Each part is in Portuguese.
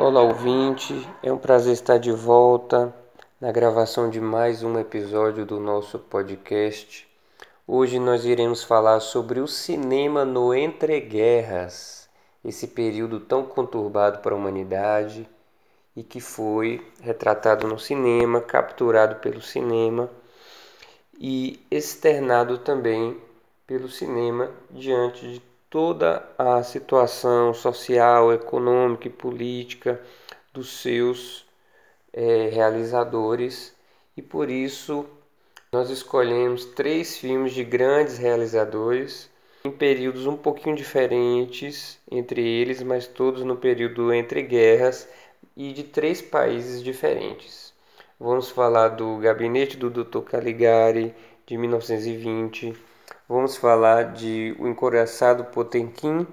Olá, ouvinte. É um prazer estar de volta na gravação de mais um episódio do nosso podcast. Hoje nós iremos falar sobre o cinema no entreguerras, esse período tão conturbado para a humanidade e que foi retratado no cinema, capturado pelo cinema e externado também pelo cinema diante de toda a situação social, econômica e política dos seus é, realizadores e por isso nós escolhemos três filmes de grandes realizadores em períodos um pouquinho diferentes entre eles, mas todos no período entre guerras e de três países diferentes. Vamos falar do Gabinete do Dr. Caligari de 1920 vamos falar de O Encoraçado Potemkin,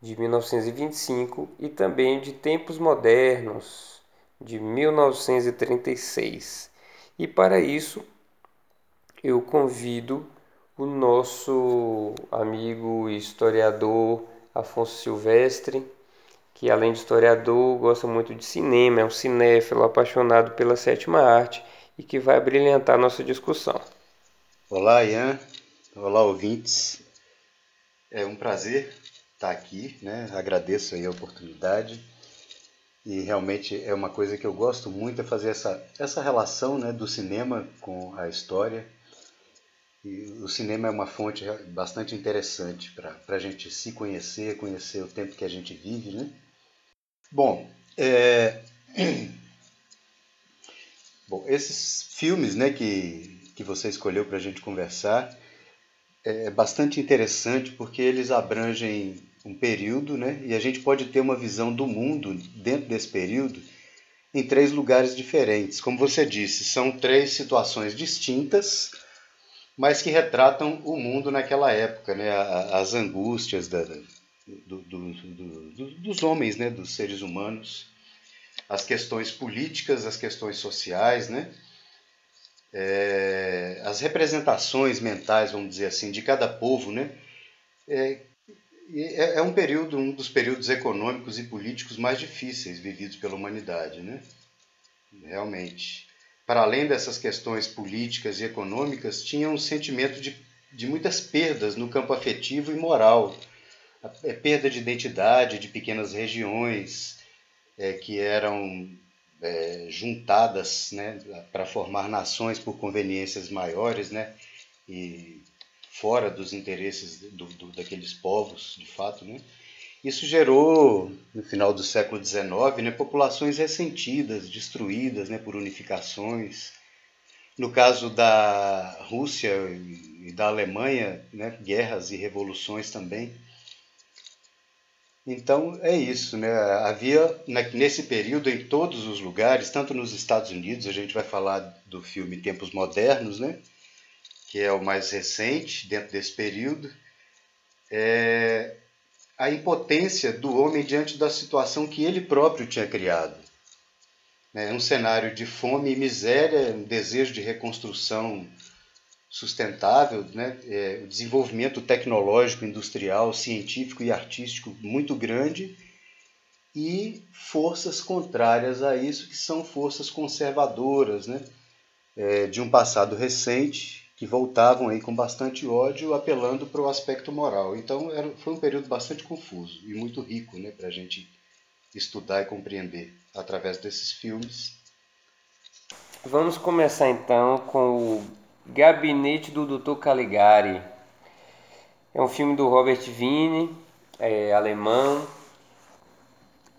de 1925, e também de Tempos Modernos, de 1936. E para isso, eu convido o nosso amigo historiador Afonso Silvestre, que além de historiador, gosta muito de cinema, é um cinéfilo apaixonado pela sétima arte e que vai brilhantar nossa discussão. Olá, Ian. Olá, ouvintes. É um prazer estar aqui, né? Agradeço aí a oportunidade. E realmente é uma coisa que eu gosto muito é fazer essa, essa relação né, do cinema com a história. E o cinema é uma fonte bastante interessante para a gente se conhecer, conhecer o tempo que a gente vive, né? Bom, é... Bom, esses filmes né, que, que você escolheu para a gente conversar, é bastante interessante porque eles abrangem um período, né? E a gente pode ter uma visão do mundo dentro desse período em três lugares diferentes. Como você disse, são três situações distintas, mas que retratam o mundo naquela época, né? As angústias da, do, do, do, dos homens, né? Dos seres humanos, as questões políticas, as questões sociais, né? É, as representações mentais, vamos dizer assim, de cada povo, né? É, é, é, um período, um dos períodos econômicos e políticos mais difíceis vividos pela humanidade, né? Realmente. Para além dessas questões políticas e econômicas, tinha um sentimento de, de muitas perdas no campo afetivo e moral. A, a é, perda de identidade de pequenas regiões é, que eram é, juntadas né, para formar nações por conveniências maiores né, e fora dos interesses do, do, daqueles povos, de fato. Né. Isso gerou, no final do século XIX, né, populações ressentidas, destruídas né, por unificações. No caso da Rússia e da Alemanha, né, guerras e revoluções também. Então é isso, né? Havia nesse período em todos os lugares, tanto nos Estados Unidos, a gente vai falar do filme Tempos Modernos, né? Que é o mais recente dentro desse período, é a impotência do homem diante da situação que ele próprio tinha criado. É um cenário de fome e miséria, um desejo de reconstrução sustentável, né? É, o desenvolvimento tecnológico, industrial, científico e artístico muito grande e forças contrárias a isso, que são forças conservadoras, né? É, de um passado recente, que voltavam aí com bastante ódio, apelando para o aspecto moral. Então era, foi um período bastante confuso e muito rico né, para a gente estudar e compreender através desses filmes. Vamos começar então com o Gabinete do Dr. Caligari. É um filme do Robert Wiene, é, alemão.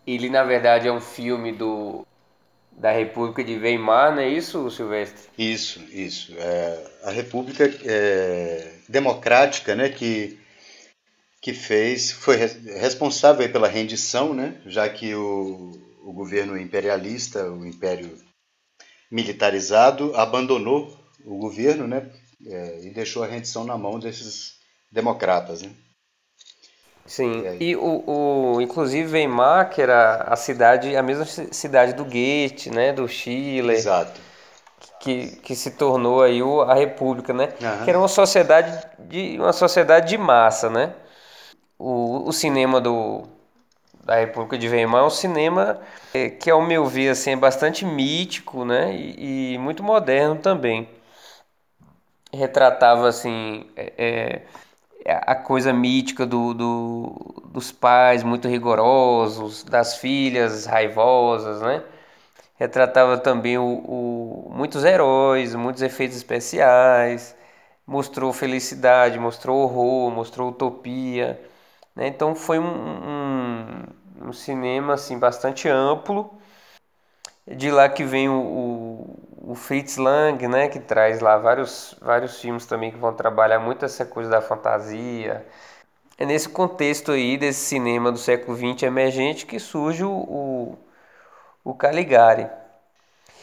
Ele, na verdade, é um filme do, da República de Weimar, não é isso, Silvestre? Isso, isso. É, a República é, Democrática, né, que, que fez, foi responsável pela rendição, né, já que o, o governo imperialista, o Império militarizado, abandonou o governo, né, é, e deixou a rendição na mão desses democratas, né? Sim, e, e o, o, inclusive Weimar, que era a cidade, a mesma cidade do Goethe, né, do Chile. Exato. Que, que se tornou aí o, a República, né? Uhum. Que era uma sociedade de uma sociedade de massa, né? O, o cinema do da República de Weimar é um cinema é, que, ao meu ver, assim, é bastante mítico né? e, e muito moderno também. Retratava assim, é, é, a coisa mítica do, do, dos pais muito rigorosos, das filhas raivosas, né? Retratava também o, o, muitos heróis, muitos efeitos especiais, mostrou felicidade, mostrou horror, mostrou utopia. Né? Então foi um, um, um, cinema assim, bastante amplo. De lá que vem o, o, o Fritz Lang, né? que traz lá vários, vários filmes também que vão trabalhar muito essa coisa da fantasia. É nesse contexto aí desse cinema do século XX emergente que surge o, o, o Caligari.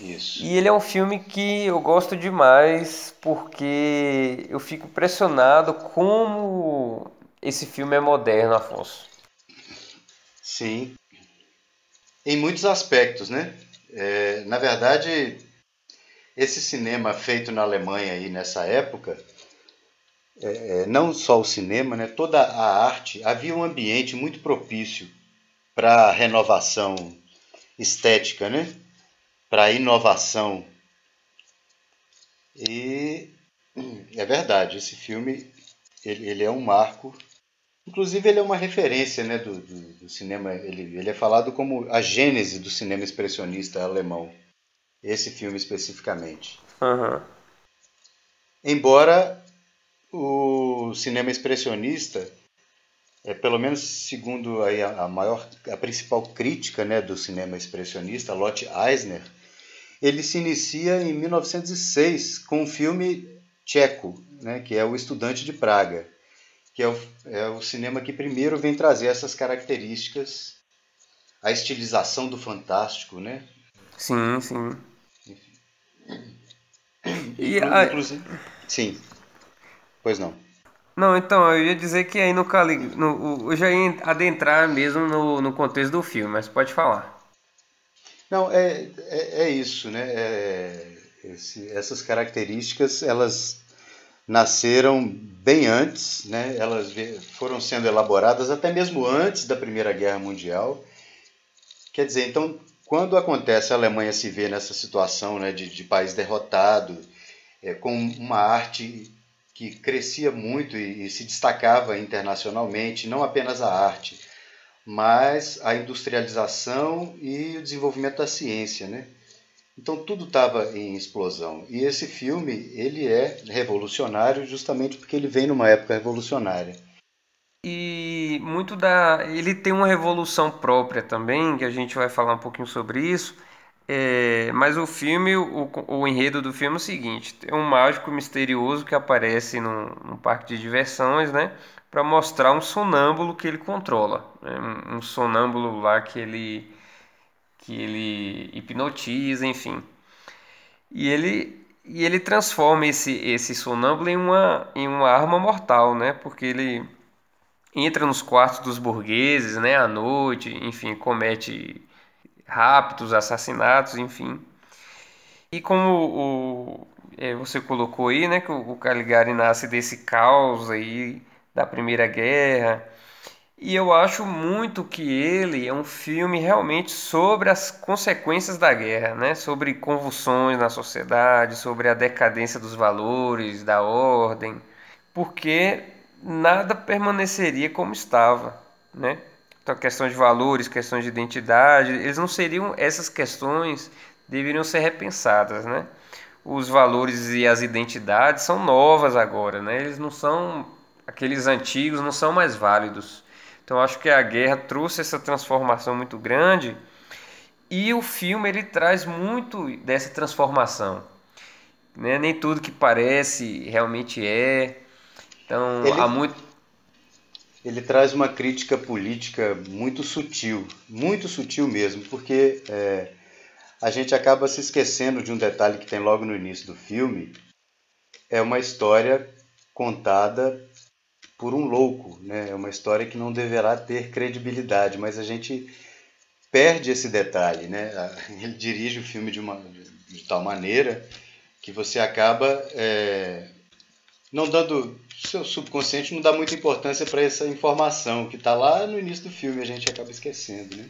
Isso. E ele é um filme que eu gosto demais porque eu fico impressionado como esse filme é moderno, Afonso. Sim. Em muitos aspectos, né? É, na verdade, esse cinema feito na Alemanha aí nessa época, é, é não só o cinema, né? Toda a arte, havia um ambiente muito propício para renovação estética, né? para inovação. E é verdade, esse filme ele, ele, é um marco. Inclusive ele é uma referência né, do, do, do cinema. Ele, ele é falado como a gênese do cinema expressionista alemão. Esse filme especificamente. Uhum. Embora o cinema expressionista é pelo menos segundo aí a, a, maior a principal crítica né do cinema expressionista Lotte Eisner ele se inicia em 1906 com um filme tcheco, né, que é O Estudante de Praga, que é o, é o cinema que primeiro vem trazer essas características, a estilização do fantástico, né? Sim, sim. Inclusive, sim. Pois não. Não, então, eu ia dizer que aí no, no eu já ia adentrar mesmo no, no contexto do filme, mas pode falar. Não, é, é, é isso, né? É, esse, essas características, elas nasceram bem antes, né? Elas foram sendo elaboradas até mesmo antes da Primeira Guerra Mundial. Quer dizer, então, quando acontece a Alemanha se vê nessa situação né, de, de país derrotado, é, com uma arte que crescia muito e, e se destacava internacionalmente, não apenas a arte, mas a industrialização e o desenvolvimento da ciência, né? Então tudo estava em explosão. E esse filme, ele é revolucionário justamente porque ele vem numa época revolucionária. E muito da ele tem uma revolução própria também, que a gente vai falar um pouquinho sobre isso. É, mas o filme, o, o enredo do filme é o seguinte: é um mágico misterioso que aparece num, num parque de diversões, né? para mostrar um sonâmbulo que ele controla, né? um, um sonâmbulo lá que ele que ele hipnotiza, enfim. E ele e ele transforma esse esse sonâmbulo em uma em uma arma mortal, né? Porque ele entra nos quartos dos burgueses, né, à noite, enfim, comete raptos, assassinatos, enfim. E como o, é, você colocou aí, né, que o, Caligari nasce desse caos aí da Primeira Guerra. E eu acho muito que ele é um filme realmente sobre as consequências da guerra, né? Sobre convulsões na sociedade, sobre a decadência dos valores, da ordem, porque nada permaneceria como estava, né? Então, questão de valores, questões de identidade, eles não seriam essas questões deveriam ser repensadas, né? Os valores e as identidades são novas agora, né? Eles não são aqueles antigos não são mais válidos. Então acho que a guerra trouxe essa transformação muito grande e o filme ele traz muito dessa transformação. Né? Nem tudo que parece realmente é. Então ele, há muito. Ele traz uma crítica política muito sutil, muito sutil mesmo, porque é, a gente acaba se esquecendo de um detalhe que tem logo no início do filme. É uma história contada por um louco, né? É uma história que não deverá ter credibilidade, mas a gente perde esse detalhe, né? Ele dirige o filme de uma de tal maneira que você acaba é, não dando seu subconsciente não dá muita importância para essa informação que está lá no início do filme a gente acaba esquecendo, né?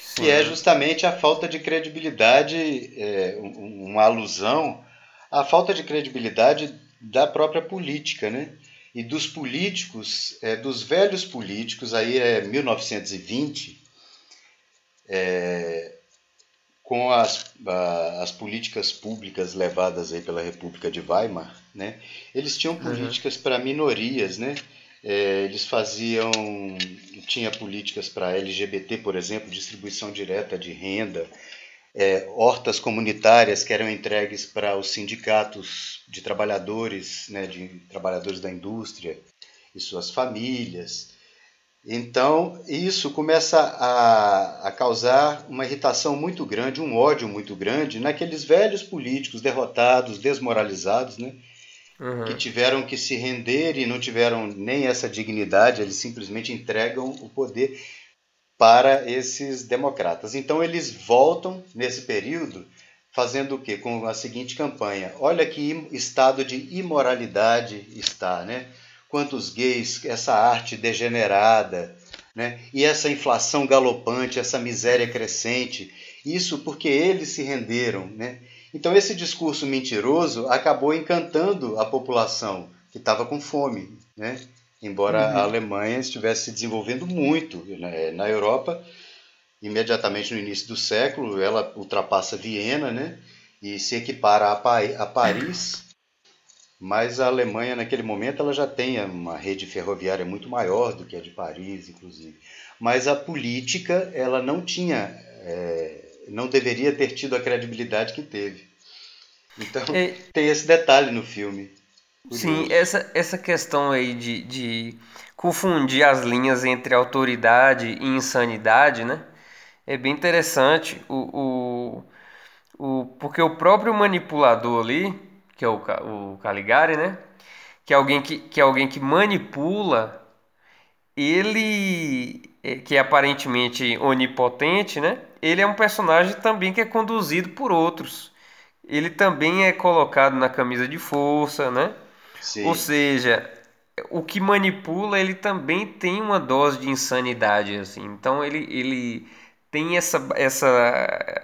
Sim. Que é justamente a falta de credibilidade, é, uma alusão à falta de credibilidade da própria política, né? E dos políticos, é, dos velhos políticos, aí é 1920, é, com as, as políticas públicas levadas aí pela República de Weimar, né, eles tinham políticas uhum. para minorias, né? É, eles faziam, tinha políticas para LGBT, por exemplo, distribuição direta de renda, é, hortas comunitárias que eram entregues para os sindicatos de trabalhadores, né, de trabalhadores da indústria e suas famílias. Então, isso começa a, a, causar uma irritação muito grande, um ódio muito grande naqueles velhos políticos derrotados, desmoralizados, né? Uhum. que tiveram que se render e não tiveram nem essa dignidade, eles simplesmente entregam o poder para esses democratas. Então, eles voltam nesse período fazendo o quê? Com a seguinte campanha: olha que estado de imoralidade está, né? Quantos gays, essa arte degenerada, né? e essa inflação galopante, essa miséria crescente. Isso porque eles se renderam. Né? Então, esse discurso mentiroso acabou encantando a população que estava com fome. Né? Embora uhum. a Alemanha estivesse se desenvolvendo muito né? na Europa, imediatamente no início do século, ela ultrapassa Viena né? e se equipara a, pa a Paris mas a Alemanha naquele momento ela já tem uma rede ferroviária muito maior do que a de Paris, inclusive. Mas a política ela não tinha, é, não deveria ter tido a credibilidade que teve. Então é, tem esse detalhe no filme. Curioso. Sim, essa, essa questão aí de, de confundir as linhas entre autoridade e insanidade, né? É bem interessante, o, o, o, porque o próprio manipulador ali, que é o, o Caligari, né? Que é alguém que, que, é alguém que manipula, ele, é, que é aparentemente onipotente, né? Ele é um personagem também que é conduzido por outros. Ele também é colocado na camisa de força, né? Sim. Ou seja, o que manipula, ele também tem uma dose de insanidade, assim. Então ele, ele tem essa, essa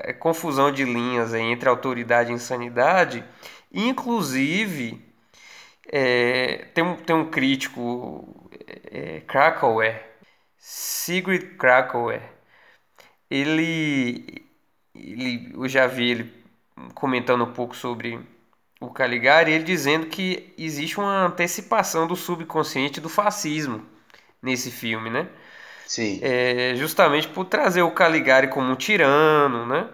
é, confusão de linhas entre autoridade e insanidade Inclusive, é, tem, um, tem um crítico, é, Krakauer, Sigrid Krakauer, ele, ele, eu já vi ele comentando um pouco sobre o Caligari, ele dizendo que existe uma antecipação do subconsciente do fascismo nesse filme, né? Sim. É, justamente por trazer o Caligari como um tirano, né?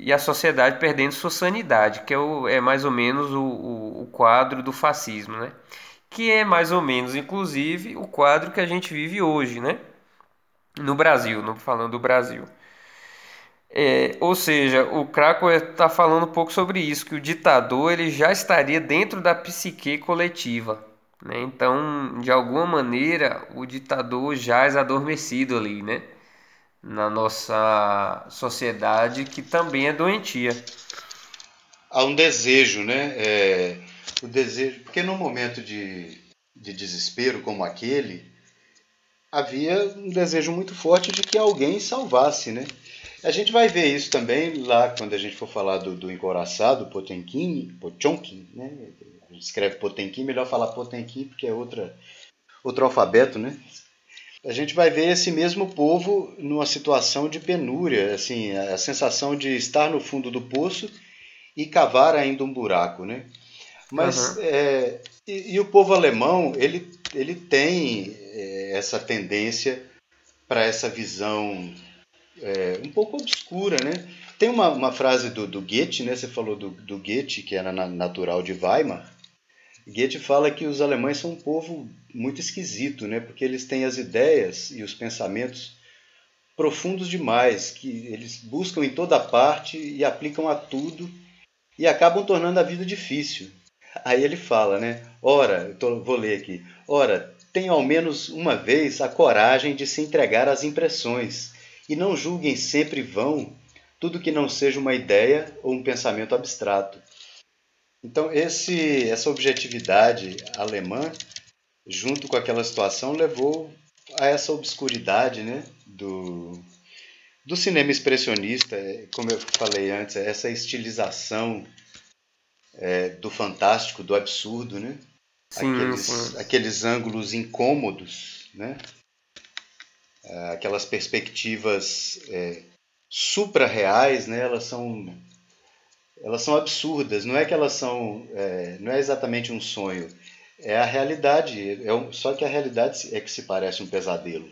E, a sociedade perdendo sua sanidade, que é, o, é mais ou menos o, o, o, quadro do fascismo, né? Que é mais ou menos, inclusive, o quadro que a gente vive hoje, né? No Brasil, não falando do Brasil. É, ou seja, o Krakow está falando um pouco sobre isso, que o ditador ele já estaria dentro da psique coletiva. Né? Então, de alguma maneira, o ditador é adormecido ali, né? Na nossa sociedade que também é doentia. Há um desejo, né? É, o desejo, porque no momento de, de desespero como aquele, havia um desejo muito forte de que alguém salvasse, né? A gente vai ver isso também lá quando a gente for falar do, do encoraçado, Potemkin, Pochonkin, né? A gente escreve Potemkin, melhor falar Potemkin porque é outra, outro alfabeto, né? A gente vai ver esse mesmo povo numa situação de penúria, assim, a sensação de estar no fundo do poço e cavar ainda um buraco, né? Mas uhum. é, e, e, o povo alemão ele, ele tem é, essa tendência para essa visão é, um pouco obscura, né? Tem uma, uma frase do, do Goethe, né? Você falou do, do Goethe, que era natural de Weimar. Goethe fala que os alemães são um povo muito esquisito, né? Porque eles têm as ideias e os pensamentos profundos demais, que eles buscam em toda parte e aplicam a tudo e acabam tornando a vida difícil. Aí ele fala, né? Ora, tô, vou ler aqui. Ora, tenha ao menos uma vez a coragem de se entregar às impressões e não julguem sempre vão tudo que não seja uma ideia ou um pensamento abstrato. Então, esse, essa objetividade alemã, junto com aquela situação, levou a essa obscuridade né, do, do cinema expressionista, como eu falei antes, essa estilização é, do fantástico, do absurdo, né? Sim, aqueles, sim. aqueles ângulos incômodos, né? É, aquelas perspectivas é, supra-reais, né? Elas são elas são absurdas. Não é que elas são, é, não é exatamente um sonho. É a realidade. É um, só que a realidade é que se parece um pesadelo.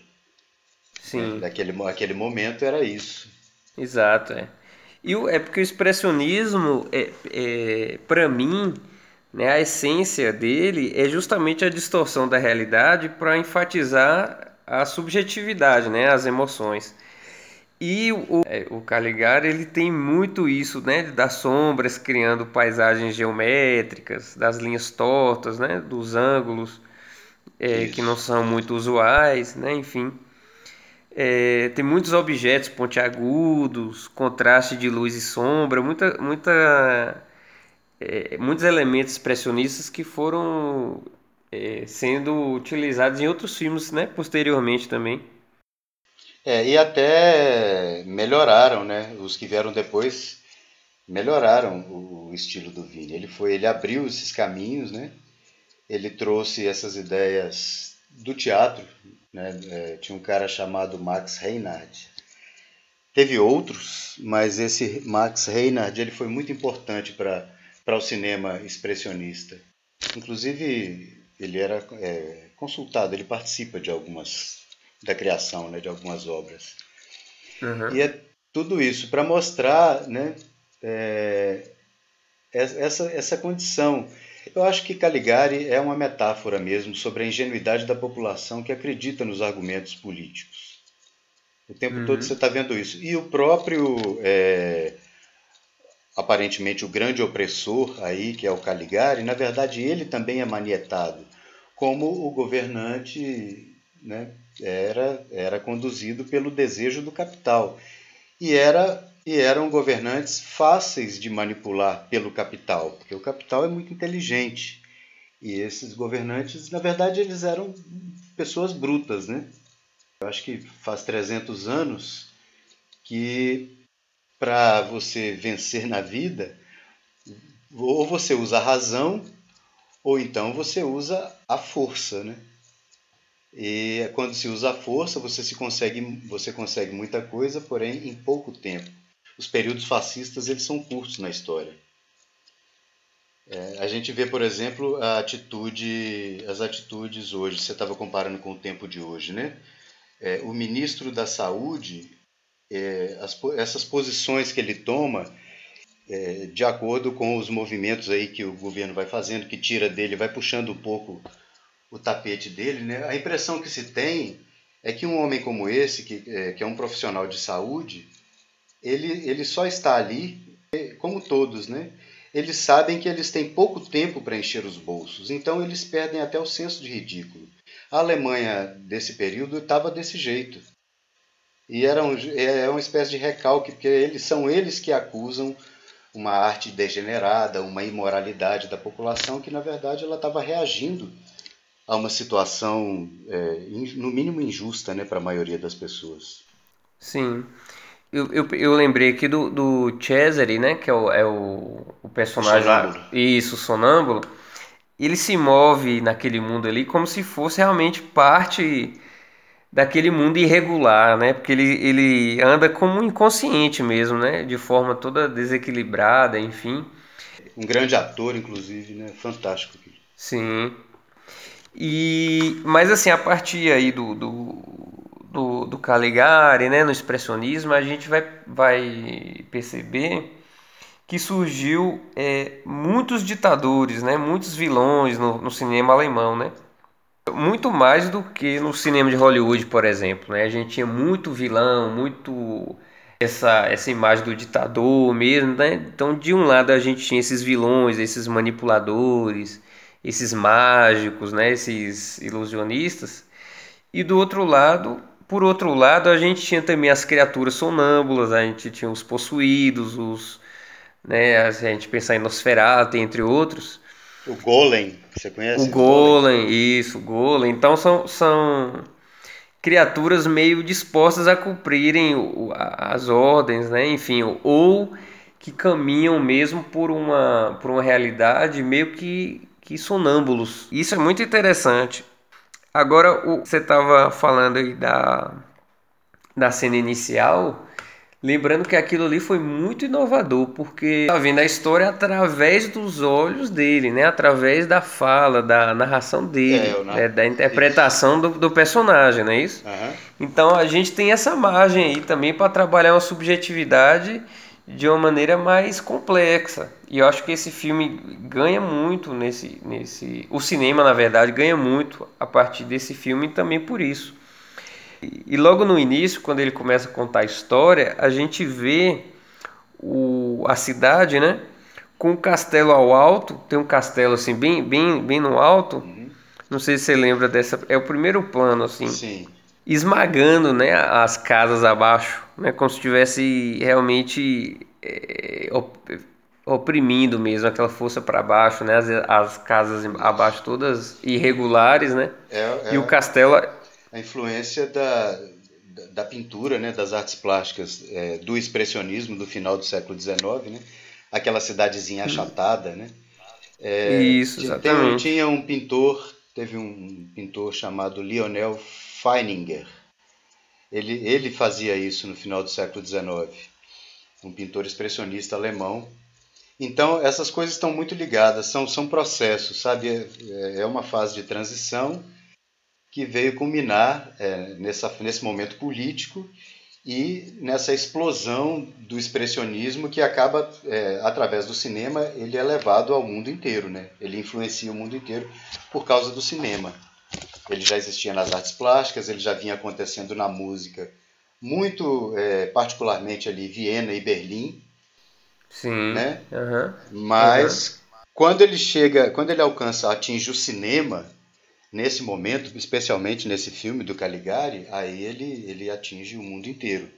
Sim. Naquele aquele momento era isso. Exato, é. E o, é porque o expressionismo, é, é para mim, né, a essência dele é justamente a distorção da realidade para enfatizar a subjetividade, né, as emoções. E o, é, o Caligari ele tem muito isso, né, das sombras criando paisagens geométricas, das linhas tortas, né, dos ângulos é, que não são muito usuais, né, enfim. É, tem muitos objetos pontiagudos, contraste de luz e sombra, muita, muita, é, muitos elementos expressionistas que foram é, sendo utilizados em outros filmes, né, posteriormente também. É, e até melhoraram, né? Os que vieram depois melhoraram o estilo do Vini. Ele foi, ele abriu esses caminhos, né? Ele trouxe essas ideias do teatro, né? É, tinha um cara chamado Max Reinhardt. Teve outros, mas esse Max Reinhardt ele foi muito importante para para o cinema expressionista. Inclusive ele era é, consultado, ele participa de algumas da criação né, de algumas obras. Uhum. E é tudo isso para mostrar né, é, essa, essa condição. Eu acho que Caligari é uma metáfora mesmo sobre a ingenuidade da população que acredita nos argumentos políticos. O tempo uhum. todo você está vendo isso. E o próprio, é, aparentemente, o grande opressor aí, que é o Caligari, na verdade ele também é manietado como o governante né, era, era conduzido pelo desejo do capital. E, era, e eram governantes fáceis de manipular pelo capital, porque o capital é muito inteligente. E esses governantes, na verdade, eles eram pessoas brutas, né? Eu acho que faz 300 anos que para você vencer na vida, ou você usa a razão, ou então você usa a força, né? E quando se usa a força, você, se consegue, você consegue muita coisa, porém em pouco tempo. Os períodos fascistas eles são curtos na história. É, a gente vê, por exemplo, a atitude, as atitudes hoje. Você estava comparando com o tempo de hoje, né? É, o ministro da Saúde, é, as, essas posições que ele toma, é, de acordo com os movimentos aí que o governo vai fazendo, que tira dele, vai puxando um pouco o tapete dele, né? a impressão que se tem é que um homem como esse, que é, que é um profissional de saúde, ele, ele só está ali, como todos, né? Eles sabem que eles têm pouco tempo para encher os bolsos, então eles perdem até o senso de ridículo. A Alemanha desse período estava desse jeito. E era um, é uma espécie de recalque, porque eles são eles que acusam uma arte degenerada, uma imoralidade da população que na verdade ela estava reagindo a uma situação, é, no mínimo, injusta né, para a maioria das pessoas. Sim. Eu, eu, eu lembrei aqui do, do Cesare, né, que é o, é o, o personagem. Sonâmbulo. Isso, sonâmbulo. Ele se move naquele mundo ali como se fosse realmente parte daquele mundo irregular, né? Porque ele, ele anda como um inconsciente mesmo, né? De forma toda desequilibrada, enfim. Um grande ator, inclusive, né? Fantástico. Sim. E, mas assim, a partir aí do, do, do, do Caligari, né, no expressionismo, a gente vai, vai perceber que surgiu é, muitos ditadores, né, muitos vilões no, no cinema alemão, né? Muito mais do que no cinema de Hollywood, por exemplo. Né? A gente tinha muito vilão, muito essa, essa imagem do ditador mesmo. Né? Então, de um lado, a gente tinha esses vilões, esses manipuladores, esses mágicos, né, esses ilusionistas. E do outro lado, por outro lado, a gente tinha também as criaturas sonâmbulas, a gente tinha os possuídos, os, né? A gente pensar em Nosferatu, entre outros. O Golem, você conhece? O Golem, isso, o Golem. Então são, são criaturas meio dispostas a cumprirem as ordens, né? Enfim, ou que caminham mesmo por uma, por uma realidade meio que, que sonâmbulos. Isso é muito interessante. Agora, o, você estava falando aí da, da cena inicial, lembrando que aquilo ali foi muito inovador, porque tá vendo a história através dos olhos dele, né? Através da fala, da narração dele, é, né? da interpretação do, do, personagem, não é isso? Uhum. Então a gente tem essa margem aí também para trabalhar uma subjetividade de uma maneira mais complexa. E eu acho que esse filme ganha muito nesse, nesse. O cinema, na verdade, ganha muito a partir desse filme também por isso. E logo no início, quando ele começa a contar a história, a gente vê o, a cidade, né? Com o castelo ao alto, tem um castelo assim, bem, bem, bem no alto. Uhum. Não sei se você lembra dessa. É o primeiro plano, assim. Sim esmagando né, as casas abaixo, né, como se estivesse realmente é, oprimindo mesmo aquela força para baixo, né, as, as, casas abaixo todas irregulares, né, é, é e o castelo a influência da, da pintura, né, das artes plásticas é, do expressionismo do final do século XIX, né, aquela cidadezinha achatada, né. É, Isso, exatamente. Tinha, tinha um pintor, teve um pintor chamado Lionel Feininger. Ele, ele fazia isso no final do século XIX, um pintor expressionista alemão. Então, essas coisas estão muito ligadas, são, são processos, sabe? É, é uma fase de transição que veio culminar é, nessa, nesse momento político e nessa explosão do expressionismo que acaba, é, através do cinema, ele é levado ao mundo inteiro, né? Ele influencia o mundo inteiro por causa do cinema. Ele já existia nas artes plásticas, ele já vinha acontecendo na música, muito é, particularmente ali Viena e Berlim. Sim. Né? Uhum. Mas uhum. quando ele chega, quando ele alcança, atinge o cinema, nesse momento, especialmente nesse filme do Caligari, aí ele, ele atinge o mundo inteiro.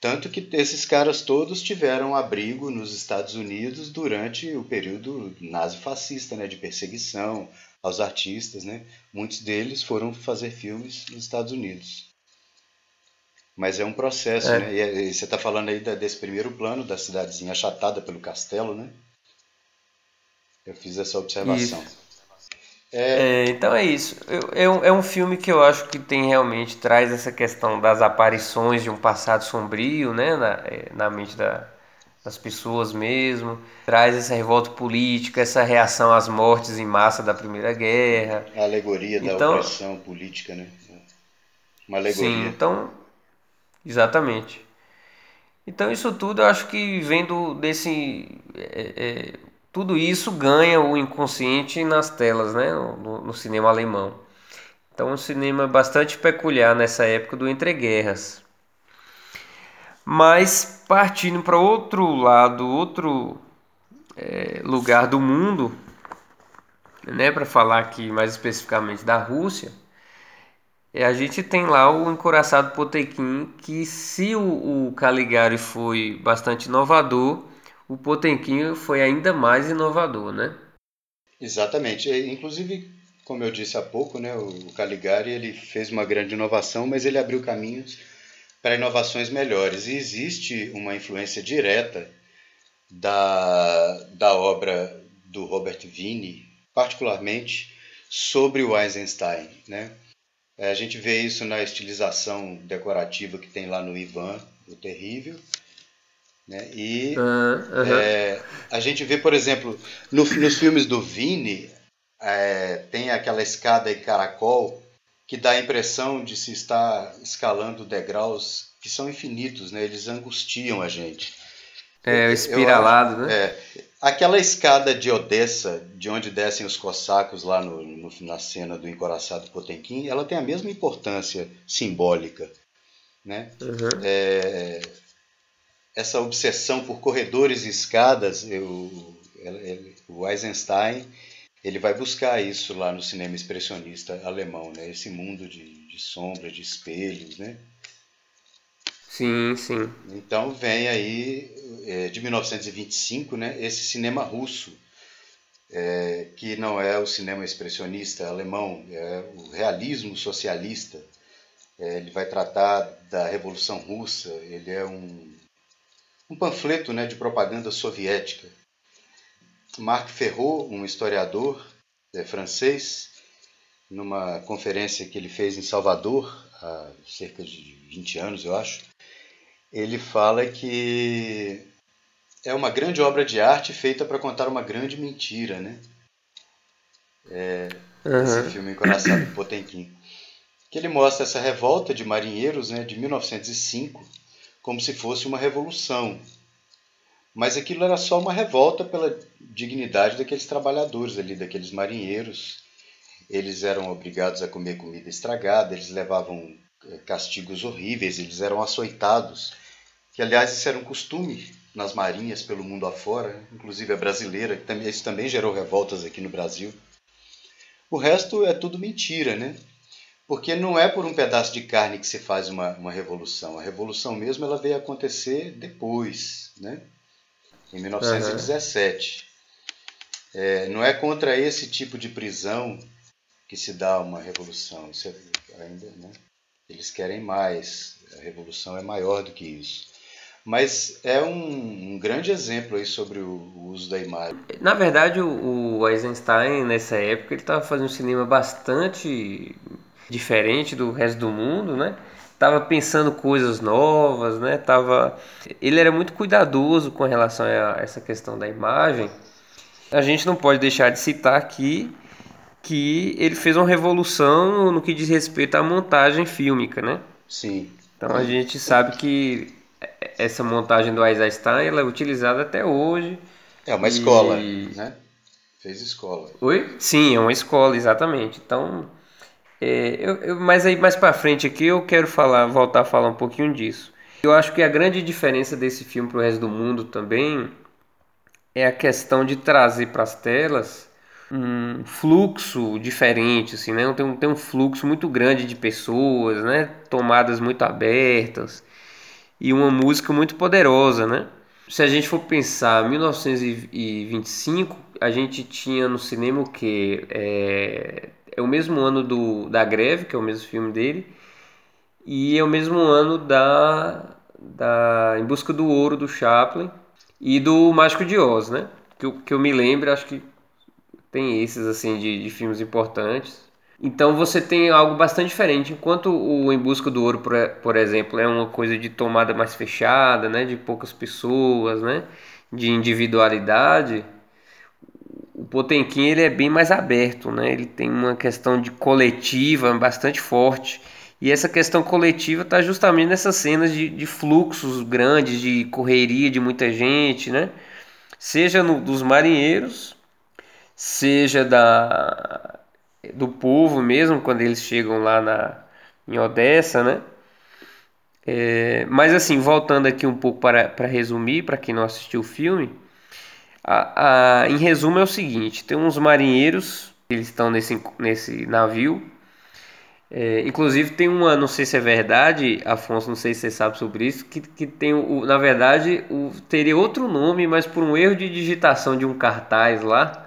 Tanto que esses caras todos tiveram abrigo nos Estados Unidos durante o período nazi-fascista, né, de perseguição, aos artistas, né? Muitos deles foram fazer filmes nos Estados Unidos. Mas é um processo, é. né? E, e você está falando aí da, desse primeiro plano da cidadezinha achatada pelo castelo, né? Eu fiz essa observação. É... É, então é isso. É um, é um filme que eu acho que tem realmente traz essa questão das aparições de um passado sombrio, né, na, é, na mente da, das pessoas mesmo, traz essa revolta política, essa reação às mortes em massa da Primeira Guerra. A alegoria da então, opressão política, né? Uma alegoria. Sim, então, exatamente. Então isso tudo eu acho que vendo desse... É, é, tudo isso ganha o inconsciente nas telas, né? No, no cinema alemão. Então, um cinema bastante peculiar nessa época do entreguerras. Mas partindo para outro lado, outro é, lugar do mundo, né, para falar aqui mais especificamente da Rússia, é, a gente tem lá o encoraçado Potemkin, que se o, o Caligari foi bastante inovador, o Potemkin foi ainda mais inovador, né? Exatamente. Inclusive, como eu disse há pouco, né, o Caligari ele fez uma grande inovação, mas ele abriu caminhos para inovações melhores. E existe uma influência direta da, da obra do Robert Vini, particularmente sobre o Eisenstein. Né? É, a gente vê isso na estilização decorativa que tem lá no Ivan, o Terrível. Né? E uhum. é, a gente vê, por exemplo, no, nos filmes do Vini, é, tem aquela escada e caracol que dá a impressão de se estar escalando degraus que são infinitos, né? Eles angustiam a gente. É, o espiralado, né? É, aquela escada de Odessa, de onde descem os cossacos lá no, no, na cena do encoraçado Potemkin, ela tem a mesma importância simbólica, né? Uhum. É, essa obsessão por corredores e escadas, eu, o Eisenstein ele vai buscar isso lá no cinema expressionista alemão, né? Esse mundo de, de sombra, de espelhos, né? Sim, sim. Então vem aí, é, de 1925, né, esse cinema russo, é, que não é o cinema expressionista alemão, é o realismo socialista. É, ele vai tratar da Revolução Russa, ele é um, um panfleto né, de propaganda soviética. Marc Ferraud, um historiador é, francês, numa conferência que ele fez em Salvador, há cerca de 20 anos, eu acho, ele fala que é uma grande obra de arte feita para contar uma grande mentira, né? É, uhum. Esse filme Encoraçado Potemkin. Que ele mostra essa revolta de marinheiros né, de 1905 como se fosse uma revolução. Mas aquilo era só uma revolta pela dignidade daqueles trabalhadores ali, daqueles marinheiros. Eles eram obrigados a comer comida estragada, eles levavam eh, castigos horríveis, eles eram açoitados que aliás isso era um costume nas marinhas pelo mundo afora, inclusive a brasileira, que também, isso também gerou revoltas aqui no Brasil. O resto é tudo mentira, né? Porque não é por um pedaço de carne que se faz uma, uma revolução. A revolução mesmo ela veio acontecer depois, né? Em 1917. Uhum. É, não é contra esse tipo de prisão que se dá uma revolução. É ainda, né? Eles querem mais. A revolução é maior do que isso. Mas é um, um, grande exemplo aí sobre o, o, uso da imagem. Na verdade, o, o Eisenstein, nessa época, ele estava fazendo um cinema bastante diferente do resto do mundo, né? Tava pensando coisas novas, né? Tava... Ele era muito cuidadoso com relação a essa questão da imagem. A gente não pode deixar de citar aqui que ele fez uma revolução no que diz respeito à montagem fílmica, né? Sim. Então a gente sabe que essa montagem do Eisenstein ela é utilizada até hoje. É uma e... escola, né? Fez escola. Oi? Sim, é uma escola, exatamente. Então, é, eu, eu, mas aí mais para frente aqui eu quero falar, voltar a falar um pouquinho disso. Eu acho que a grande diferença desse filme para o resto do mundo também é a questão de trazer para as telas um fluxo diferente, assim, né? Tem um, tem um fluxo muito grande de pessoas, né? Tomadas muito abertas e uma música muito poderosa, né? Se a gente for pensar 1925, a gente tinha no cinema o que é, é o mesmo ano do, da greve, que é o mesmo filme dele, e é o mesmo ano da, da Em Busca do Ouro do Chaplin e do Mágico de Oz, né? Que eu, que eu me lembro, acho que tem esses assim de, de filmes importantes. Então você tem algo bastante diferente. Enquanto o Em Busca do Ouro, por, por exemplo, é uma coisa de tomada mais fechada, né, de poucas pessoas, né, de individualidade, o Potemkin ele é bem mais aberto, né? Ele tem uma questão de coletiva bastante forte. E essa questão coletiva está justamente nessas cenas de, de, fluxos grandes, de correria de muita gente, né? Seja no, dos marinheiros, seja da, do povo mesmo, quando eles chegam lá na, em Odessa, né? É, mas assim, voltando aqui um pouco para, para resumir, para quem não assistiu o filme, a, a, em resumo é o seguinte: tem uns marinheiros, eles estão nesse, nesse navio. É, inclusive tem uma, não sei se é verdade, Afonso, não sei se você sabe sobre isso, que, que tem o, na verdade, o, teria outro nome, mas por um erro de digitação de um cartaz lá,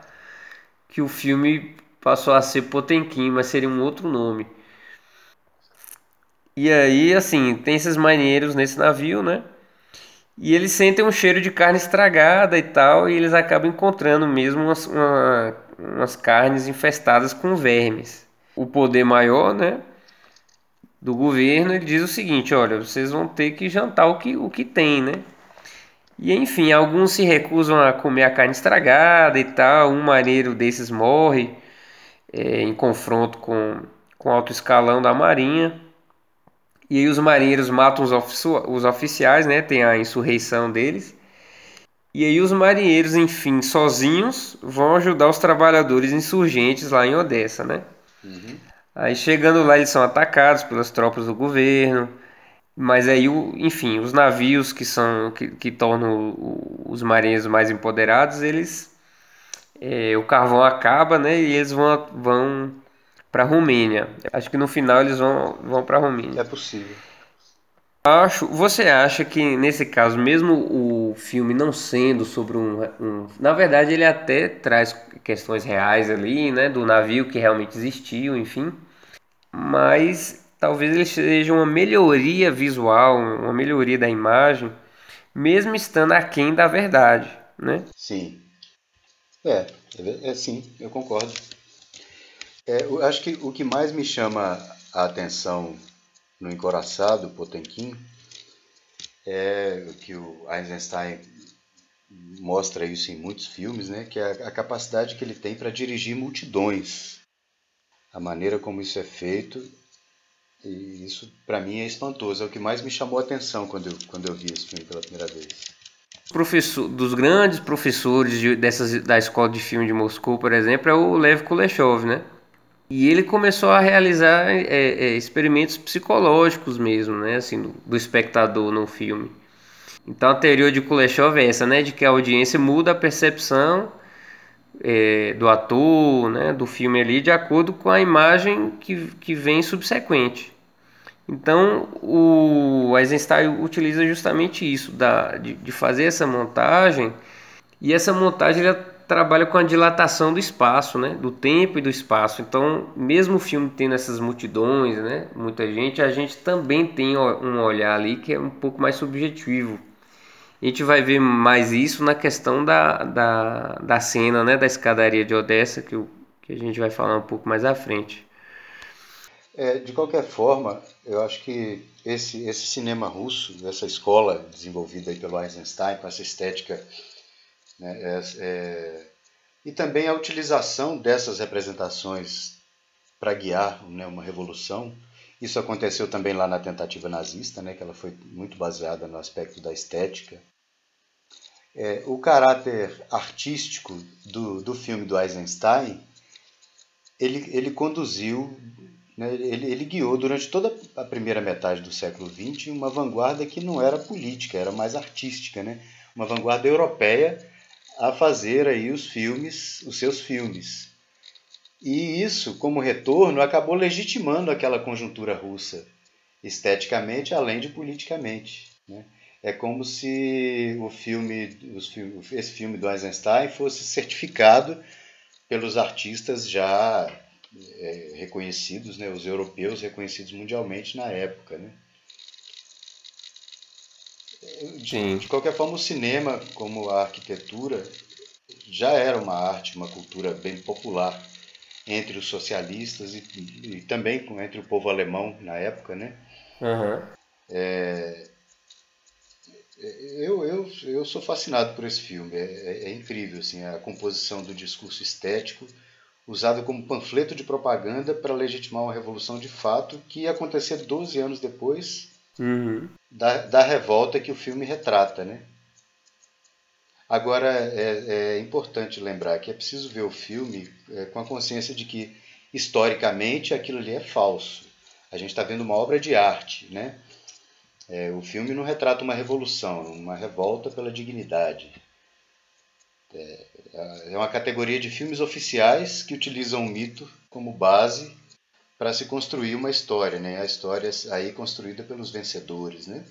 que o filme passou a ser Potemkin, mas seria um outro nome. E aí, assim, tem esses marinheiros nesse navio, né? E eles sentem um cheiro de carne estragada e tal, e eles acabam encontrando mesmo umas, uma, umas carnes infestadas com vermes. O poder maior, né? Do governo, ele diz o seguinte: olha, vocês vão ter que jantar o que, o que tem, né? E enfim, alguns se recusam a comer a carne estragada e tal. Um marinheiro desses morre é, em confronto com, com alto escalão da marinha. E aí os marinheiros matam os, ofici os oficiais, né? Tem a insurreição deles. E aí os marinheiros, enfim, sozinhos, vão ajudar os trabalhadores insurgentes lá em Odessa, né? Uhum. Aí chegando lá eles são atacados pelas tropas do governo. Mas aí, enfim, os navios que são que, que tornam os marinheiros mais empoderados, eles é, o carvão acaba, né? E eles vão, vão para a Romênia. Acho que no final eles vão, vão para a Romênia. É possível. Acho. Você acha que nesse caso, mesmo o filme não sendo sobre um, um, na verdade ele até traz questões reais ali, né, do navio que realmente existiu, enfim, mas talvez ele seja uma melhoria visual, uma melhoria da imagem, mesmo estando aquém da verdade, né? Sim. É, é, é sim, eu concordo. É, eu acho que o que mais me chama a atenção no encoraçado Potemkin é que o Eisenstein mostra isso em muitos filmes, né? Que é a capacidade que ele tem para dirigir multidões, a maneira como isso é feito e isso para mim é espantoso, é o que mais me chamou a atenção quando eu, quando eu vi esse filme pela primeira vez. Professor, dos grandes professores de, dessas, da escola de filme de Moscou, por exemplo, é o Lev Kuleshov, né? E ele começou a realizar é, é, experimentos psicológicos mesmo, né? Assim, do, do, espectador no filme. Então a teoria de Kuleshov é essa, né? De que a audiência muda a percepção é, do ator, né? Do filme ali, de acordo com a imagem que, que vem subsequente. Então o Eisenstein utiliza justamente isso, da, de, de fazer essa montagem. E essa montagem ele trabalha com a dilatação do espaço, né? Do tempo e do espaço. Então, mesmo o filme tendo essas multidões, né? Muita gente, a gente também tem um olhar ali que é um pouco mais subjetivo. A gente vai ver mais isso na questão da, da, da cena, né? Da escadaria de Odessa, que, o, que a gente vai falar um pouco mais à frente. É, de qualquer forma, eu acho que esse, esse cinema russo, essa escola desenvolvida aí pelo Eisenstein, com essa estética né? É, é, e também a utilização dessas representações para guiar né, uma revolução. Isso aconteceu também lá na tentativa nazista, né, que ela foi muito baseada no aspecto da estética. É, o caráter artístico do, do filme do Eisenstein, ele, ele conduziu, né, ele, ele guiou durante toda a primeira metade do século XX uma vanguarda que não era política, era mais artística, né? uma vanguarda europeia a fazer aí os filmes, os seus filmes. E isso, como retorno, acabou legitimando aquela conjuntura russa, esteticamente além de politicamente. Né? É como se o filme, esse filme do Eisenstein fosse certificado pelos artistas já é, reconhecidos, né? os europeus reconhecidos mundialmente na época. Né? De, de, qualquer forma, o cinema, como a arquitetura, já era uma arte, uma cultura bem popular entre os socialistas e, e também entre o povo alemão na época, né? Uhum. É, eu, eu, eu sou fascinado por esse filme. É, é, é, incrível assim, a composição do discurso estético usado como panfleto de propaganda para legitimar uma revolução de fato que ia acontecer 12 anos depois uhum. da, da revolta que o filme retrata, né? Agora, é, é importante lembrar que é preciso ver o filme é, com a consciência de que, historicamente, aquilo ali é falso. A gente está vendo uma obra de arte, né? É, o filme não retrata uma revolução, uma revolta pela dignidade. É, é uma categoria de filmes oficiais que utilizam o mito como base para se construir uma história, né? A história aí construída pelos vencedores, né?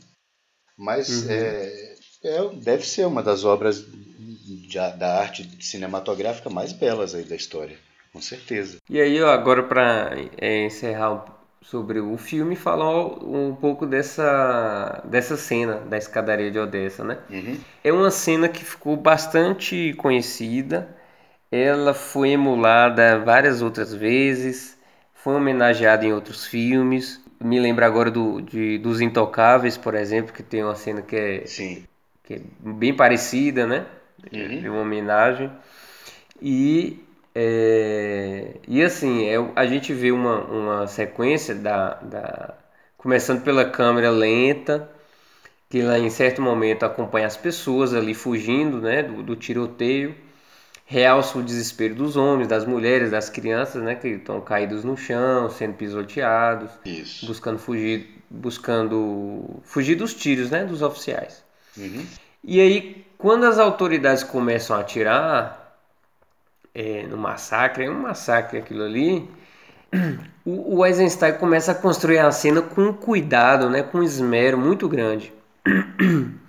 Mas uhum. é, é, deve ser uma das obras de, da arte cinematográfica mais belas aí da história, com certeza. E aí, agora para é, encerrar sobre o filme, falar um pouco dessa, dessa cena da escadaria de Odessa, né? Uhum. É uma cena que ficou bastante conhecida, ela foi emulada várias outras vezes, foi homenageada em outros filmes. Me lembro agora do, de, dos Intocáveis, por exemplo, que tem uma cena que é, Sim. Que é bem parecida, né? Uhum. De uma homenagem. E, é, e assim, é, a gente vê uma, uma sequência da, da, começando pela câmera lenta, que lá em certo momento acompanha as pessoas ali fugindo né, do, do tiroteio realça o desespero dos homens, das mulheres, das crianças, né, que estão caídos no chão, sendo pisoteados, Isso. buscando fugir, buscando fugir dos tiros, né, dos oficiais. Uhum. E aí, quando as autoridades começam a atirar é, no massacre, é um massacre aquilo ali, o, o Eisenstein começa a construir a cena com cuidado, né, com esmero muito grande.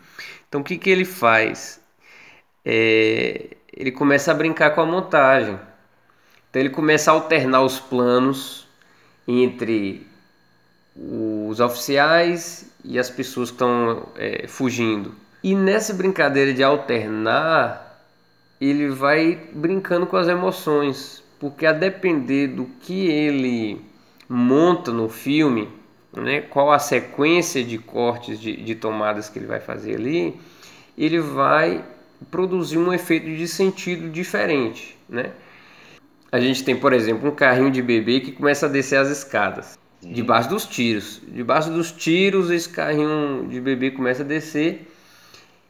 Então o que, que ele faz? É, ele começa a brincar com a montagem. Então ele começa a alternar os planos entre os oficiais e as pessoas que estão é, fugindo. E nessa brincadeira de alternar, ele vai brincando com as emoções, porque a depender do que ele monta no filme, né, qual a sequência de cortes de, de tomadas que ele vai fazer ali, ele vai produzir um efeito de sentido diferente, né? A gente tem, por exemplo, um carrinho de bebê que começa a descer as escadas, uhum. debaixo dos tiros. Debaixo dos tiros, esse carrinho de bebê começa a descer.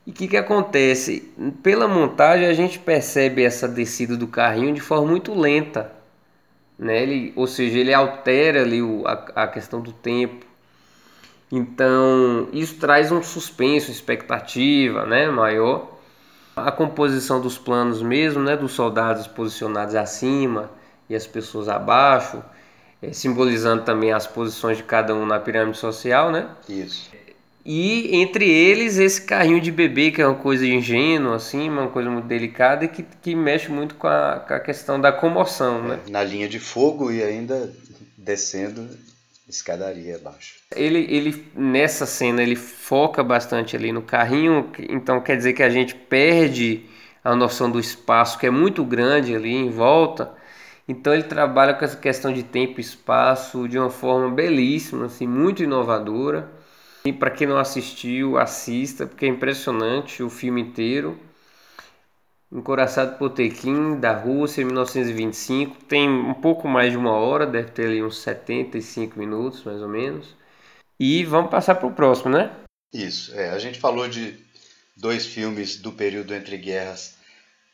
E o que, que acontece? Pela montagem, a gente percebe essa descida do carrinho de forma muito lenta. Né? Ele, ou seja, ele altera ali o, a, a questão do tempo. Então, isso traz um suspense, expectativa né, maior. A composição dos planos mesmo, né, dos soldados posicionados acima e as pessoas abaixo, é, simbolizando também as posições de cada um na pirâmide social, né? Isso. E entre eles esse carrinho de bebê que é uma coisa ingênua, assim, uma coisa muito delicada e que, que mexe muito com a, com a questão da comoção, né? Na linha de fogo e ainda descendo escadaria abaixo. Ele, ele nessa cena ele foca bastante ali no carrinho, então quer dizer que a gente perde a noção do espaço que é muito grande ali em volta. Então ele trabalha com essa questão de tempo e espaço de uma forma belíssima, assim, muito inovadora. E para quem não assistiu, assista, porque é impressionante o filme inteiro. Encoraçado Potequim, da Rússia, 1925. Tem um pouco mais de uma hora, deve ter ali uns 75 minutos, mais ou menos. E vamos passar para o próximo, né? Isso, é. A gente falou de dois filmes do período entre guerras.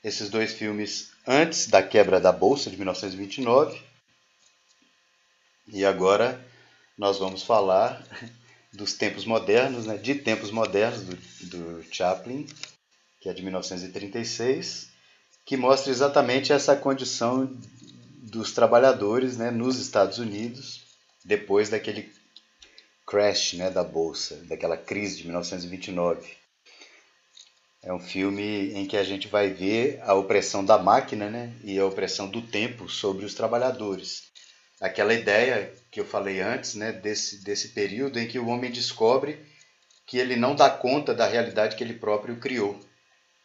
Esses dois filmes antes da quebra da Bolsa, de 1929. E agora nós vamos falar dos tempos modernos, né? de tempos modernos, do, do Chaplin, que é de 1936, que mostra exatamente essa condição dos trabalhadores né, nos Estados Unidos depois daquele crash né, da bolsa, daquela crise de 1929. É um filme em que a gente vai ver a opressão da máquina né, e a opressão do tempo sobre os trabalhadores. Aquela ideia que eu falei antes, né, desse, desse período em que o homem descobre que ele não dá conta da realidade que ele próprio criou.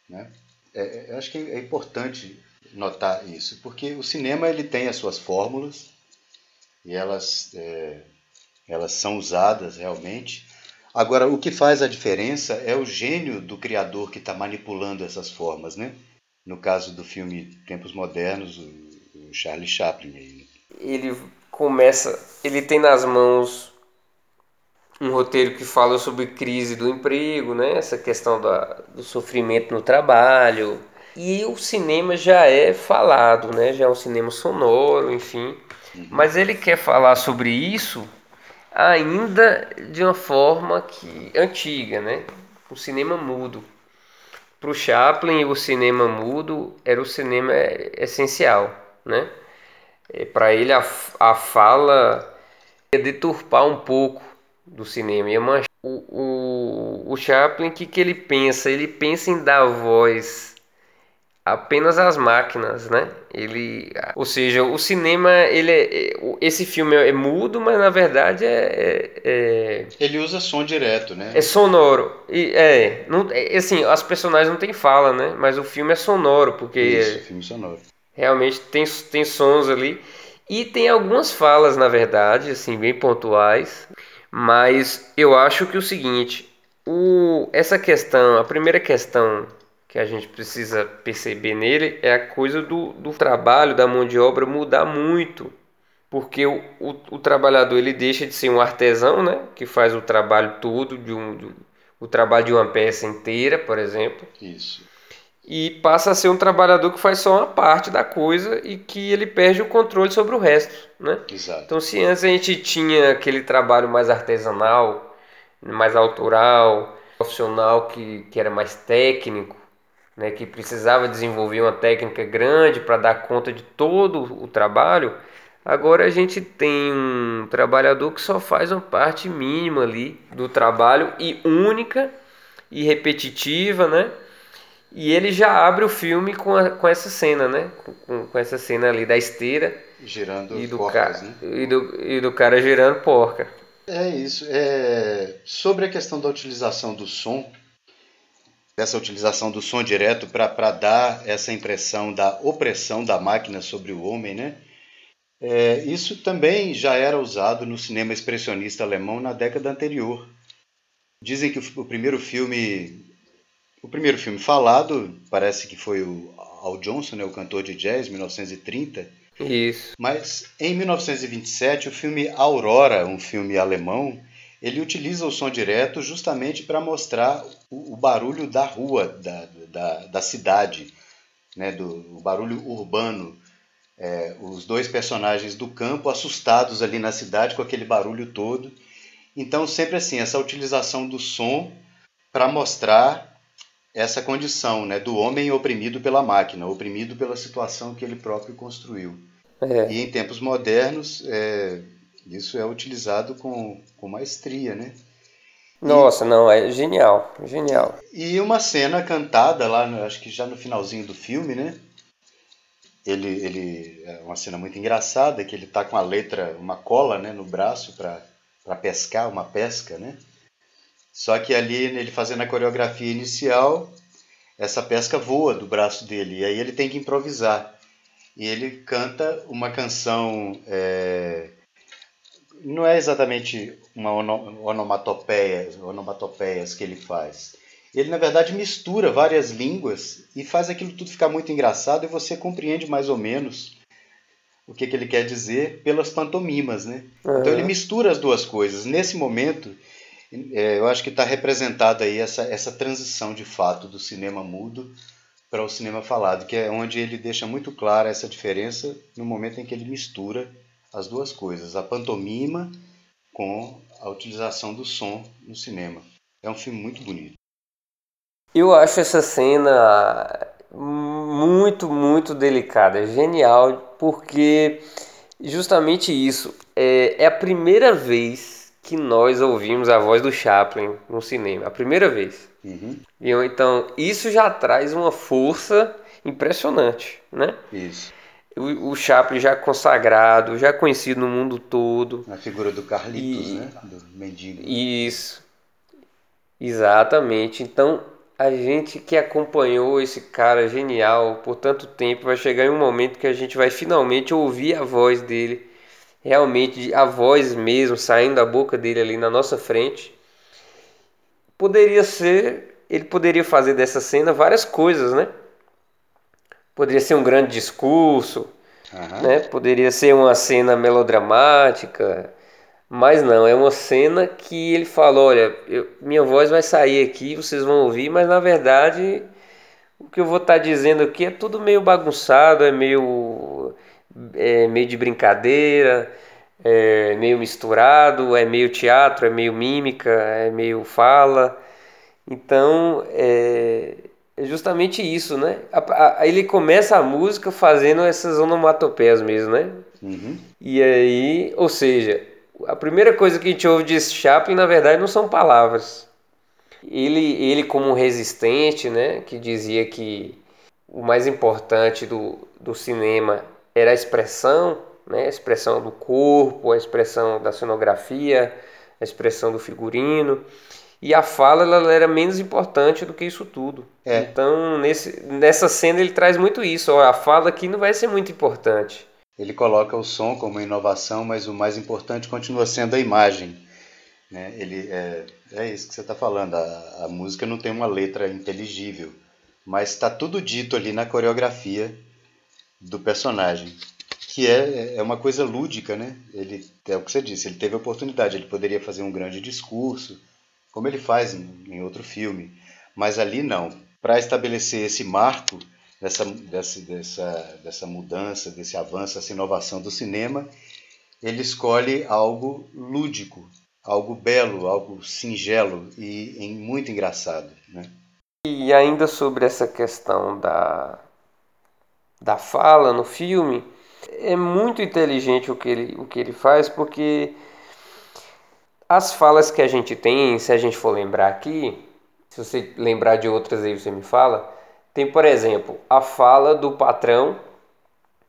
Né? É, é, acho que é importante notar isso, porque o cinema ele tem as suas fórmulas e elas, é, elas são usadas realmente. Agora, o que faz a diferença é o gênio do criador que está manipulando essas formas. Né? No caso do filme Tempos Modernos, o, o Charlie Chaplin. Né? Ele começa, ele tem nas mãos um roteiro que fala sobre crise do emprego, né? essa questão da, do sofrimento no trabalho. E o cinema já é falado, né? já é um cinema sonoro, enfim. Uhum. Mas ele quer falar sobre isso ainda de uma forma que antiga, né? o cinema mudo. Para o Chaplin, o cinema mudo era o cinema essencial. Né? É, Para ele, a, a fala ia deturpar um pouco do cinema. Ia manchar. O, o, o Chaplin, o que, que ele pensa? Ele pensa em dar voz apenas às máquinas, né? Ele, ou seja, o cinema, ele é, esse filme é mudo, mas na verdade é, é, é ele usa som direto, né? É sonoro e é, não, é, assim, as personagens não têm fala, né? Mas o filme é sonoro porque Isso, filme sonoro. Realmente tem tem sons ali e tem algumas falas, na verdade, assim, bem pontuais. Mas eu acho que o seguinte, o, essa questão, a primeira questão que a gente precisa perceber nele é a coisa do, do trabalho, da mão de obra mudar muito. Porque o, o, o, trabalhador ele deixa de ser um artesão, né? Que faz o trabalho todo, de um, de, o trabalho de uma peça inteira, por exemplo. Isso e passa a ser um trabalhador que faz só uma parte da coisa e que ele perde o controle sobre o resto, né? Exato. Então, se antes a gente tinha aquele trabalho mais artesanal, mais autoral, profissional que, que era mais técnico, né, que precisava desenvolver uma técnica grande para dar conta de todo o trabalho, Agora a gente tem um trabalhador que só faz uma parte mínima ali do trabalho e única e repetitiva, né? E ele já abre o filme com, a, com essa cena, né? Com, com, essa cena ali da esteira. Girando e do porcas, cara, né? E do, e do cara girando porca. É isso. É... Sobre a questão da utilização do som, dessa utilização do som direto para dar essa impressão da opressão da máquina sobre o homem, né? É, isso também já era usado no cinema expressionista alemão na década anterior. Dizem que o, o primeiro filme, o primeiro filme falado, parece que foi o Al Johnson, né, o cantor de jazz, 1930. Isso. Mas em 1927, o filme Aurora, um filme alemão, ele utiliza o som direto justamente para mostrar o, o, barulho da rua, da, da, da cidade, né, do, o barulho urbano é, os dois personagens do campo assustados ali na cidade com aquele barulho todo. Então, sempre assim, essa utilização do som para mostrar essa condição né, do homem oprimido pela máquina, oprimido pela situação que ele próprio construiu. É. E em tempos modernos, é, isso é utilizado com, com maestria, né? Nossa, e, não, é genial, genial. E uma cena cantada lá, acho que já no finalzinho do filme, né? ele, ele é uma cena muito engraçada que ele tá com a letra, uma cola, né, no braço para pescar, uma pesca, né? Só que ali ele fazendo a coreografia inicial, essa pesca voa do braço dele e aí ele tem que improvisar. E ele canta uma canção, é, não é exatamente uma onomatopeia, onomatopeias que ele faz ele na verdade mistura várias línguas e faz aquilo tudo ficar muito engraçado e você compreende mais ou menos o que, que ele quer dizer pelas pantomimas, né? Uhum. Então ele mistura as duas coisas. Nesse momento, é, eu acho que está representada aí essa, essa transição de fato do cinema mudo para o cinema falado, que é onde ele deixa muito clara essa diferença no momento em que ele mistura as duas coisas, a pantomima com a utilização do som no cinema. É um filme muito bonito. Eu acho essa cena muito, muito delicada, genial, porque justamente isso é, é, a primeira vez que nós ouvimos a voz do Chaplin no cinema, a primeira vez. Uhum. E então isso já traz uma força impressionante, né? Isso. O, o Chaplin já consagrado, já conhecido no mundo todo. A figura do Carlitos, e, né? Do mendigo. Isso. Exatamente. Então a gente que acompanhou esse cara genial por tanto tempo vai chegar em um momento que a gente vai finalmente ouvir a voz dele, realmente a voz mesmo saindo da boca dele ali na nossa frente. Poderia ser, ele poderia fazer dessa cena várias coisas, né? Poderia ser um grande discurso, uhum. né? Poderia ser uma cena melodramática, mas não, é uma cena que ele fala: olha, eu, minha voz vai sair aqui, vocês vão ouvir, mas na verdade o que eu vou estar tá dizendo aqui é tudo meio bagunçado, é meio, é meio de brincadeira, é meio misturado, é meio teatro, é meio mímica, é meio fala. Então é, é justamente isso, né? A, a, ele começa a música fazendo essas onomatopeias mesmo, né? Uhum. E aí, ou seja, a primeira coisa que a gente ouve de Chaplin, na verdade, não são palavras. Ele, ele como resistente, né, que dizia que o mais importante do, do cinema era a expressão, né, a expressão do corpo, a expressão da cenografia, a expressão do figurino. E a fala ela era menos importante do que isso tudo. É. Então, nesse, nessa cena, ele traz muito isso. Ó, a fala aqui não vai ser muito importante. Ele coloca o som como inovação, mas o mais importante continua sendo a imagem. Né? Ele, é, é isso que você está falando. A, a música não tem uma letra inteligível, mas está tudo dito ali na coreografia do personagem, que é, é uma coisa lúdica, né? Ele é o que você disse. Ele teve a oportunidade. Ele poderia fazer um grande discurso, como ele faz em, em outro filme, mas ali não. Para estabelecer esse marco dessa, dessa, dessa, dessa mudança, desse avanço, essa inovação do cinema, ele escolhe algo lúdico, algo belo, algo singelo e, e muito engraçado. Né? E ainda sobre essa questão da, da fala no filme, É muito inteligente o que ele, o que ele faz, porque as falas que a gente tem, se a gente for lembrar aqui, se você lembrar de outras aí você me fala, tem, por exemplo, a fala do patrão,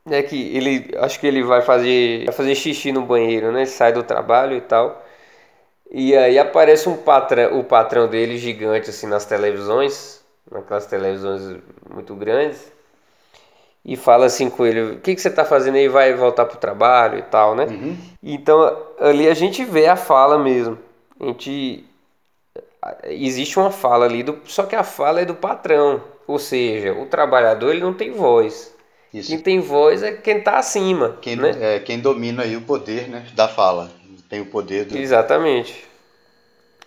né, que ele, acho que ele vai fazer, vai fazer xixi no banheiro, né, ele sai do trabalho e tal, e aí aparece um patrão, o patrão dele gigante assim nas televisões, naquelas televisões muito grandes, e fala assim com ele: o que, que você está fazendo aí? Vai voltar para o trabalho e tal, né? Uhum. Então ali a gente vê a fala mesmo. A gente. Existe uma fala ali, do, só que a fala é do patrão. Ou seja, o trabalhador ele não tem voz. Isso. Quem tem voz é quem está acima. Quem, né? é, quem domina aí o poder né, da fala. Tem o poder do. Exatamente.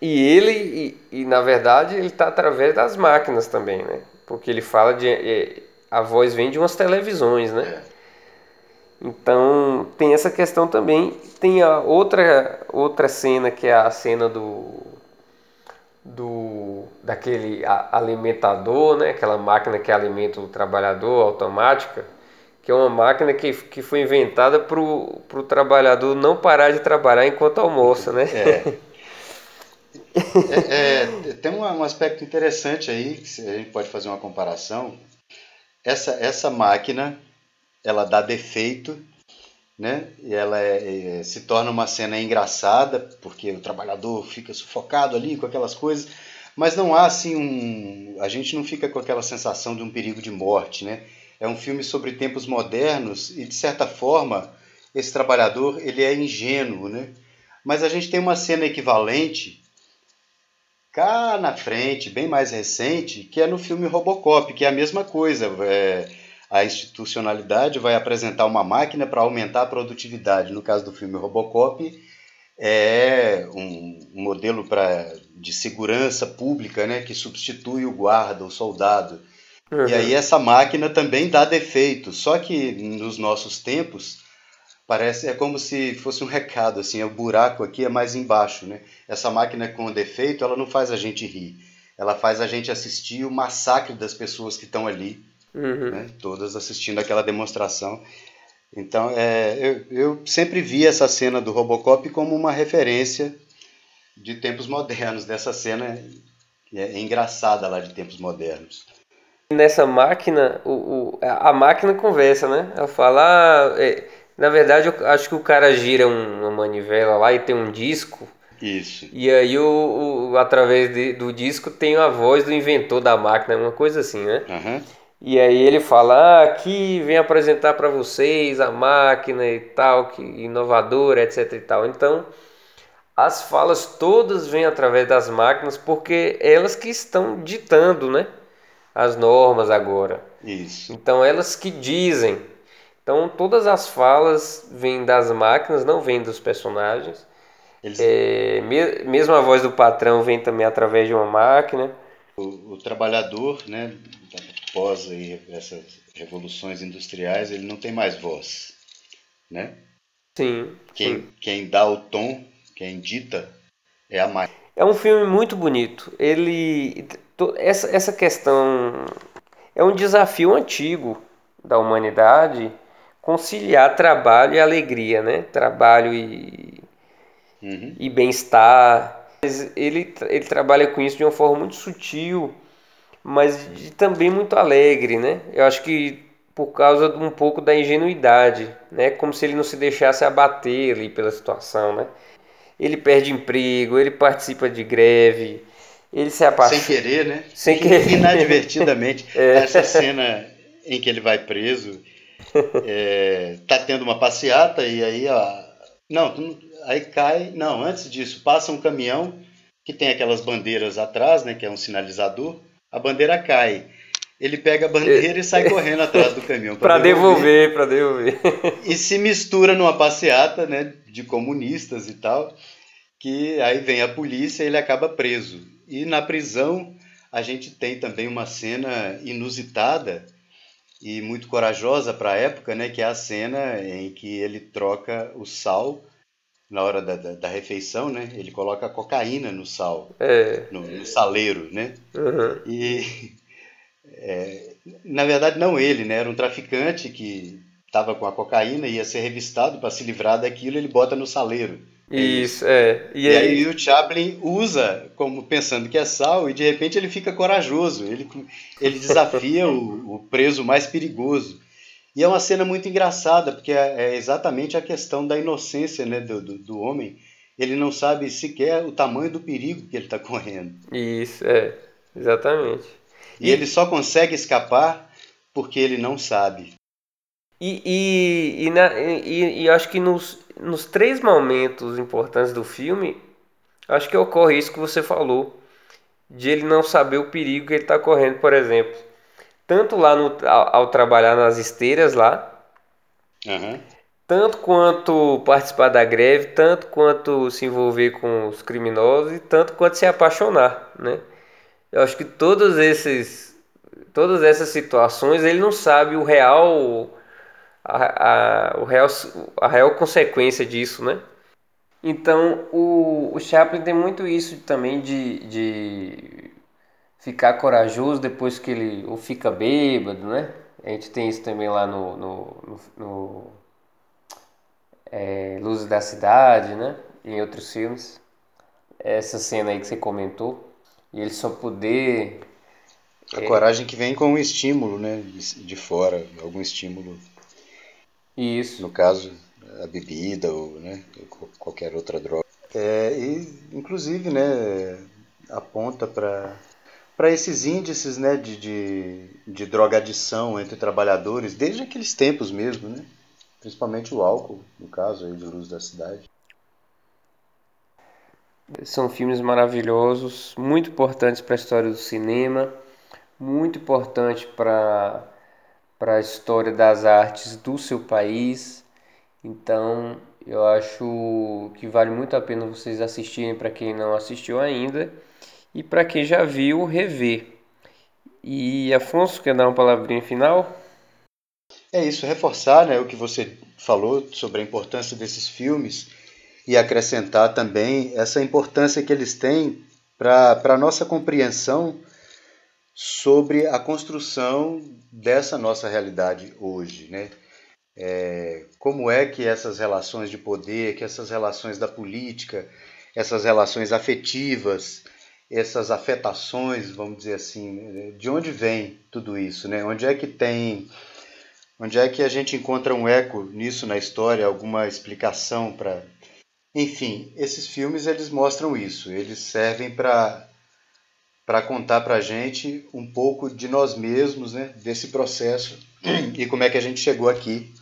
E ele, e, e na verdade, ele está através das máquinas também, né? Porque ele fala de. É, a voz vem de umas televisões, né? Então tem essa questão também. Tem a outra outra cena que é a cena do do daquele alimentador, né? Aquela máquina que alimenta o trabalhador automática, que é uma máquina que, que foi inventada para o trabalhador não parar de trabalhar enquanto almoça, né? É. é, é tem um, um aspecto interessante aí que a gente pode fazer uma comparação essa, essa máquina ela dá defeito, né? E ela é, é, se torna uma cena engraçada porque o trabalhador fica sufocado ali com aquelas coisas, mas não há assim um, a gente não fica com aquela sensação de um perigo de morte, né? É um filme sobre tempos modernos e de certa forma esse trabalhador ele é ingênuo, né? Mas a gente tem uma cena equivalente cá na frente, bem mais recente, que é no filme Robocop, que é a mesma coisa. É, a institucionalidade vai apresentar uma máquina para aumentar a produtividade. No caso do filme Robocop, é um modelo pra, de segurança pública né, que substitui o guarda, o soldado. Uhum. E aí essa máquina também dá defeito. Só que nos nossos tempos parece é como se fosse um recado assim, o buraco aqui é mais embaixo, né? Essa máquina com defeito, ela não faz a gente rir, ela faz a gente assistir o massacre das pessoas que estão ali, uhum. né? Todas assistindo aquela demonstração. Então, é, eu, eu sempre vi essa cena do Robocop como uma referência de tempos modernos, dessa cena é, é engraçada lá de tempos modernos. Nessa máquina, o, o, a máquina conversa, né? Ela fala, ah, é na verdade, eu acho que o cara gira uma manivela lá e tem um disco. Isso. E aí, o, o através de, do disco, tem a voz do inventor da máquina, uma coisa assim, né? Uhum. E aí ele fala, ah, aqui vem apresentar para vocês a máquina e tal, que inovadora, etc e tal. Então, as falas todas vêm através das máquinas porque elas que estão ditando, né? As normas agora. Isso. Então, elas que dizem então todas as falas vêm das máquinas, não vêm dos personagens. Eles... É, me, mesmo a voz do patrão vem também através de uma máquina. O, o trabalhador, né, após aí essas revoluções industriais, ele não tem mais voz, né? Sim. Quem, sim. quem dá o tom, quem dita, é a máquina. É um filme muito bonito. Ele essa, essa questão é um desafio antigo da humanidade conciliar trabalho e alegria, né? Trabalho e, uhum. e bem-estar. Ele, ele trabalha com isso de uma forma muito sutil, mas de, também muito alegre, né? Eu acho que por causa de um pouco da ingenuidade, né? Como se ele não se deixasse abater ali pela situação, né? Ele perde emprego, ele participa de greve, ele se apaixona. Sem querer, né? Sem querer. Inadvertidamente. é. Essa cena em que ele vai preso é, tá tendo uma passeata e aí, ó, não, aí cai, não, antes disso, passa um caminhão que tem aquelas bandeiras atrás, né, que é um sinalizador, a bandeira cai. Ele pega a bandeira e sai correndo atrás do caminhão para devolver, para devolver. E se mistura numa passeata, né, de comunistas e tal, que aí vem a polícia e ele acaba preso. E na prisão a gente tem também uma cena inusitada, e muito corajosa para a época, né, que é a cena em que ele troca o sal na hora da, da, da refeição, né? Ele coloca cocaína no sal, é. no, no, saleiro, né? Uhum. E é, na verdade não ele, né? Era um traficante que estava com a cocaína, ia ser revistado para se livrar daquilo, ele bota no saleiro. Isso, é. E, e aí... aí... o Chaplin usa como pensando que é sal e de repente ele fica corajoso, ele, ele desafia o, o, preso mais perigoso. E é uma cena muito engraçada, porque é, é exatamente a questão da inocência né, do, do, do, homem. Ele não sabe sequer o tamanho do perigo que ele está correndo. Isso, é, exatamente. E, e ele só consegue escapar porque ele não sabe. E, e, e, na, e, e acho que nos, nos três momentos importantes do filme, acho que ocorre isso que você falou, de ele não saber o perigo que ele está correndo, por exemplo. Tanto lá no, ao, ao trabalhar nas esteiras lá, uhum. tanto quanto participar da greve, tanto quanto se envolver com os criminosos e tanto quanto se apaixonar, né? Eu acho que todos esses, todas essas situações ele não sabe o real a, a, o real, a real consequência disso, né? Então, o, o Chaplin tem muito isso também de, de ficar corajoso depois que ele ou fica bêbado, né? A gente tem isso também lá no, no, no, no é, Luzes da Cidade, né? Em outros filmes. Essa cena aí que você comentou. E ele só poder... A é, coragem que vem com um estímulo, né? De, de fora, algum estímulo isso. No caso, a bebida ou né, qualquer outra droga. É, e, inclusive, né, aponta para para esses índices né, de, de, de drogadição entre trabalhadores, desde aqueles tempos mesmo, né? principalmente o álcool, no caso aí de luz da cidade. São filmes maravilhosos, muito importantes para a história do cinema, muito importante para para a história das artes do seu país. Então, eu acho que vale muito a pena vocês assistirem para quem não assistiu ainda e para quem já viu, rever. E Afonso, quer dar uma palavrinha final? É isso, reforçar né, o que você falou sobre a importância desses filmes e acrescentar também essa importância que eles têm para a nossa compreensão sobre a construção dessa nossa realidade hoje, né? É, como é que essas relações de poder, que essas relações da política, essas relações afetivas, essas afetações, vamos dizer assim, de onde vem tudo isso, né? Onde é que tem, onde é que a gente encontra um eco nisso na história, alguma explicação para, enfim, esses filmes eles mostram isso, eles servem para para contar para a gente um pouco de nós mesmos, né, desse processo e como é que a gente chegou aqui,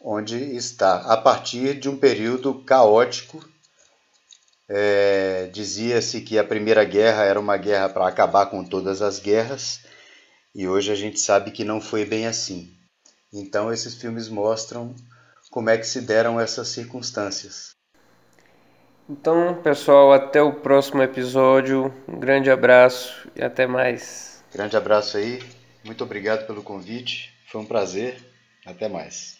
onde está, a partir de um período caótico. É, Dizia-se que a Primeira Guerra era uma guerra para acabar com todas as guerras, e hoje a gente sabe que não foi bem assim. Então, esses filmes mostram como é que se deram essas circunstâncias. Então, pessoal, até o próximo episódio. Um grande abraço e até mais. Grande abraço aí. Muito obrigado pelo convite. Foi um prazer. Até mais.